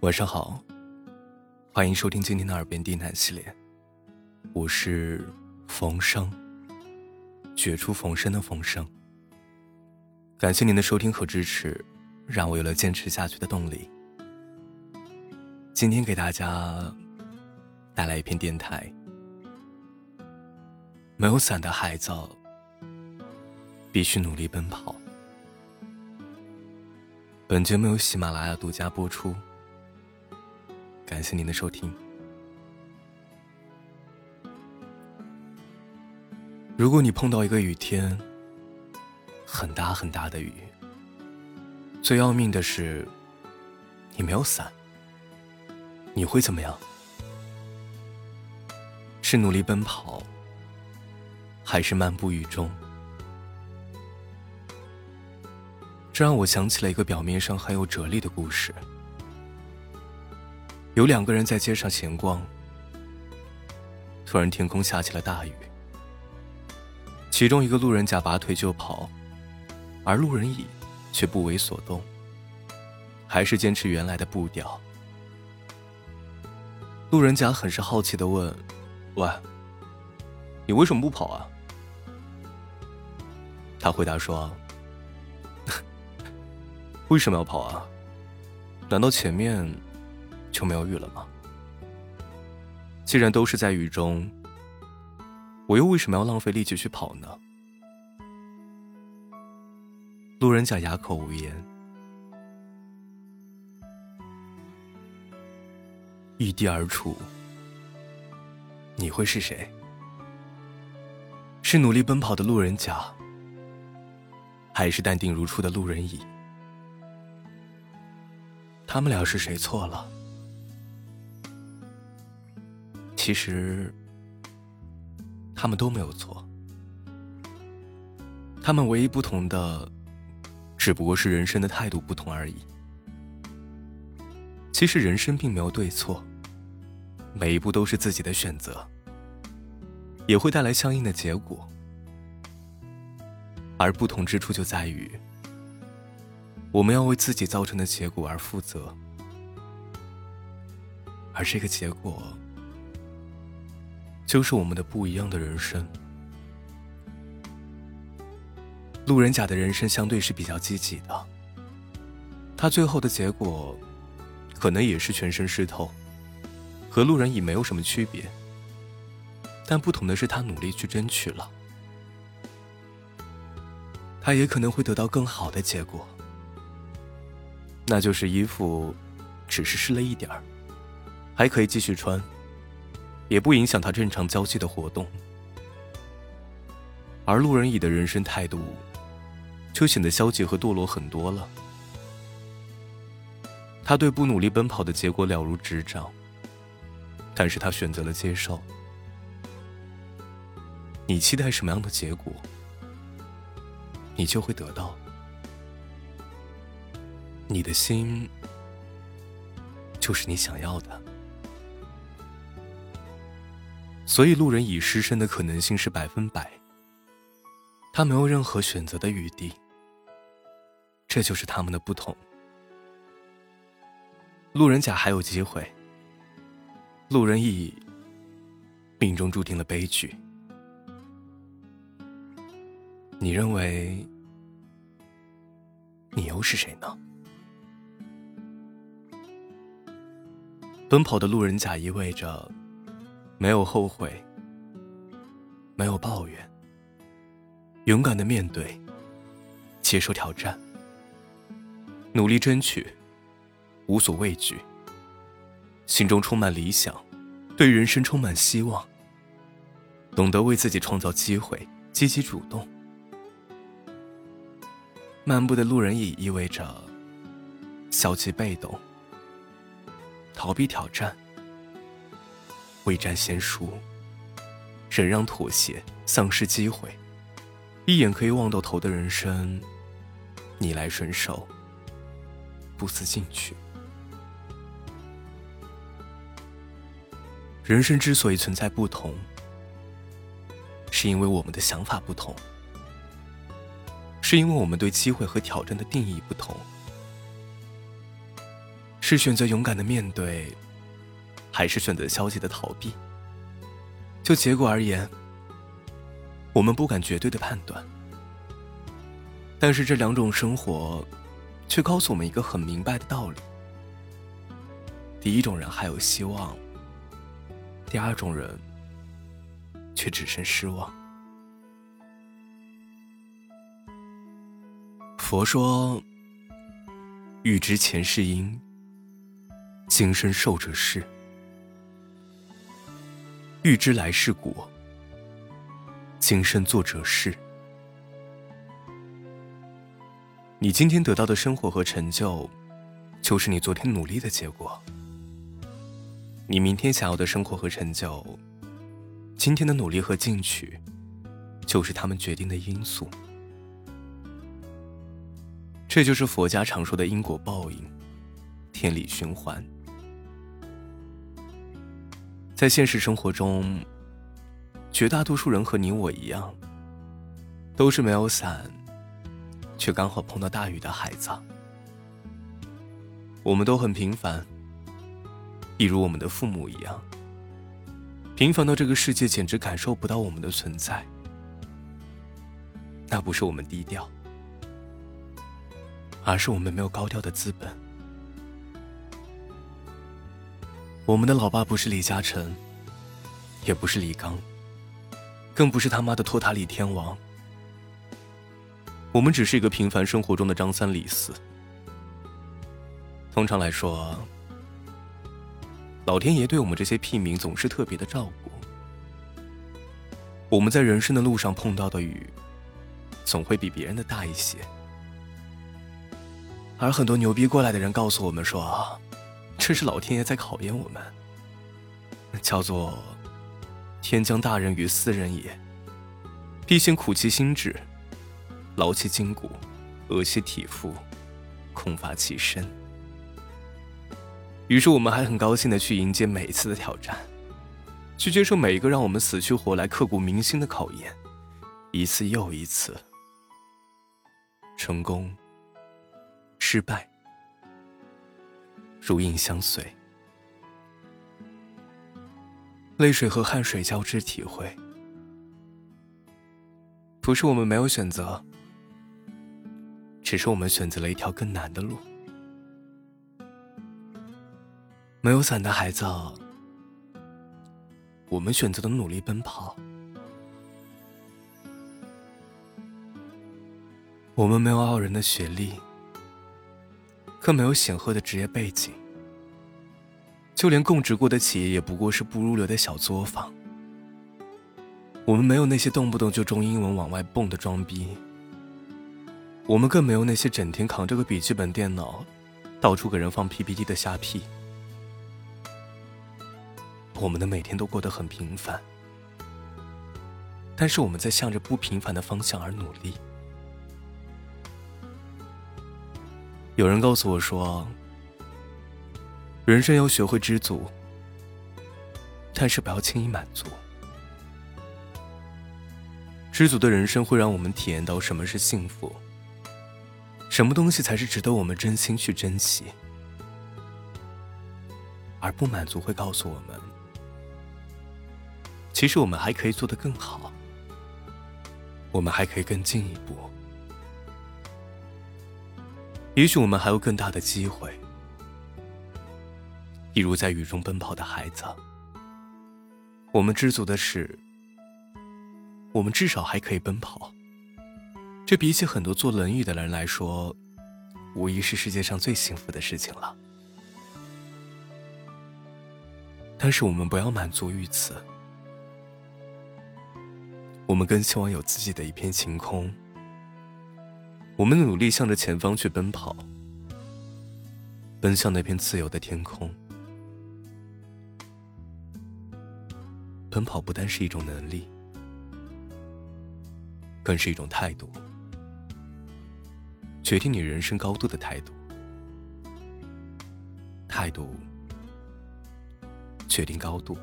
晚上好，欢迎收听今天的耳边低喃系列，我是冯生，绝处逢生的冯生。感谢您的收听和支持，让我有了坚持下去的动力。今天给大家带来一篇电台，没有伞的孩子必须努力奔跑。本节目由喜马拉雅独家播出。感谢您的收听。如果你碰到一个雨天，很大很大的雨，最要命的是，你没有伞，你会怎么样？是努力奔跑，还是漫步雨中？这让我想起了一个表面上很有哲理的故事。有两个人在街上闲逛，突然天空下起了大雨。其中一个路人甲拔腿就跑，而路人乙却不为所动，还是坚持原来的步调。路人甲很是好奇的问：“喂，你为什么不跑啊？”他回答说：“ 为什么要跑啊？难道前面……”就没有雨了吗？既然都是在雨中，我又为什么要浪费力气去跑呢？路人甲哑口无言。异地而处，你会是谁？是努力奔跑的路人甲，还是淡定如初的路人乙？他们俩是谁错了？其实，他们都没有错。他们唯一不同的，只不过是人生的态度不同而已。其实人生并没有对错，每一步都是自己的选择，也会带来相应的结果。而不同之处就在于，我们要为自己造成的结果而负责，而这个结果。就是我们的不一样的人生。路人甲的人生相对是比较积极的，他最后的结果，可能也是全身湿透，和路人乙没有什么区别。但不同的是，他努力去争取了，他也可能会得到更好的结果，那就是衣服只是湿了一点儿，还可以继续穿。也不影响他正常交际的活动，而路人乙的人生态度，就显得消极和堕落很多了。他对不努力奔跑的结果了如指掌，但是他选择了接受。你期待什么样的结果，你就会得到。你的心，就是你想要的。所以，路人乙失身的可能性是百分百。他没有任何选择的余地。这就是他们的不同。路人甲还有机会，路人乙命中注定了悲剧。你认为，你又是谁呢？奔跑的路人甲意味着。没有后悔，没有抱怨，勇敢的面对，接受挑战，努力争取，无所畏惧，心中充满理想，对人生充满希望，懂得为自己创造机会，积极主动。漫步的路人乙意味着消极被动，逃避挑战。未战先输，忍让妥协，丧失机会，一眼可以望到头的人生，逆来顺受，不思进取。人生之所以存在不同，是因为我们的想法不同，是因为我们对机会和挑战的定义不同，是选择勇敢的面对，还是选择消极的逃避？就结果而言，我们不敢绝对的判断。但是这两种生活，却告诉我们一个很明白的道理：第一种人还有希望，第二种人却只剩失望。佛说：“欲知前世因，今生受者是；欲知来世果，今生做者是。”你今天得到的生活和成就，就是你昨天努力的结果；你明天想要的生活和成就，今天的努力和进取，就是他们决定的因素。这就是佛家常说的因果报应、天理循环。在现实生活中，绝大多数人和你我一样，都是没有伞，却刚好碰到大雨的孩子。我们都很平凡，一如我们的父母一样，平凡到这个世界简直感受不到我们的存在。那不是我们低调。而是我们没有高调的资本。我们的老爸不是李嘉诚，也不是李刚，更不是他妈的托塔李天王。我们只是一个平凡生活中的张三李四。通常来说，老天爷对我们这些屁民总是特别的照顾。我们在人生的路上碰到的雨，总会比别人的大一些。而很多牛逼过来的人告诉我们说，这是老天爷在考验我们，叫做“天将大任于斯人也，必先苦其心志，劳其筋骨，饿其体肤，空乏其身。”于是我们还很高兴的去迎接每一次的挑战，去接受每一个让我们死去活来、刻骨铭心的考验，一次又一次，成功。失败，如影相随，泪水和汗水交织体会。不是我们没有选择，只是我们选择了一条更难的路。没有伞的孩子，我们选择了努力奔跑。我们没有傲人的学历。更没有显赫的职业背景，就连供职过的企业也不过是不入流的小作坊。我们没有那些动不动就中英文往外蹦的装逼，我们更没有那些整天扛着个笔记本电脑，到处给人放 PPT 的瞎屁。我们的每天都过得很平凡，但是我们在向着不平凡的方向而努力。有人告诉我说，人生要学会知足，但是不要轻易满足。知足的人生会让我们体验到什么是幸福，什么东西才是值得我们真心去珍惜。而不满足会告诉我们，其实我们还可以做得更好，我们还可以更进一步。也许我们还有更大的机会，一如在雨中奔跑的孩子。我们知足的是，我们至少还可以奔跑。这比起很多坐轮椅的人来说，无疑是世界上最幸福的事情了。但是我们不要满足于此，我们更希望有自己的一片晴空。我们努力向着前方去奔跑，奔向那片自由的天空。奔跑不单是一种能力，更是一种态度，决定你人生高度的态度。态度决定高度。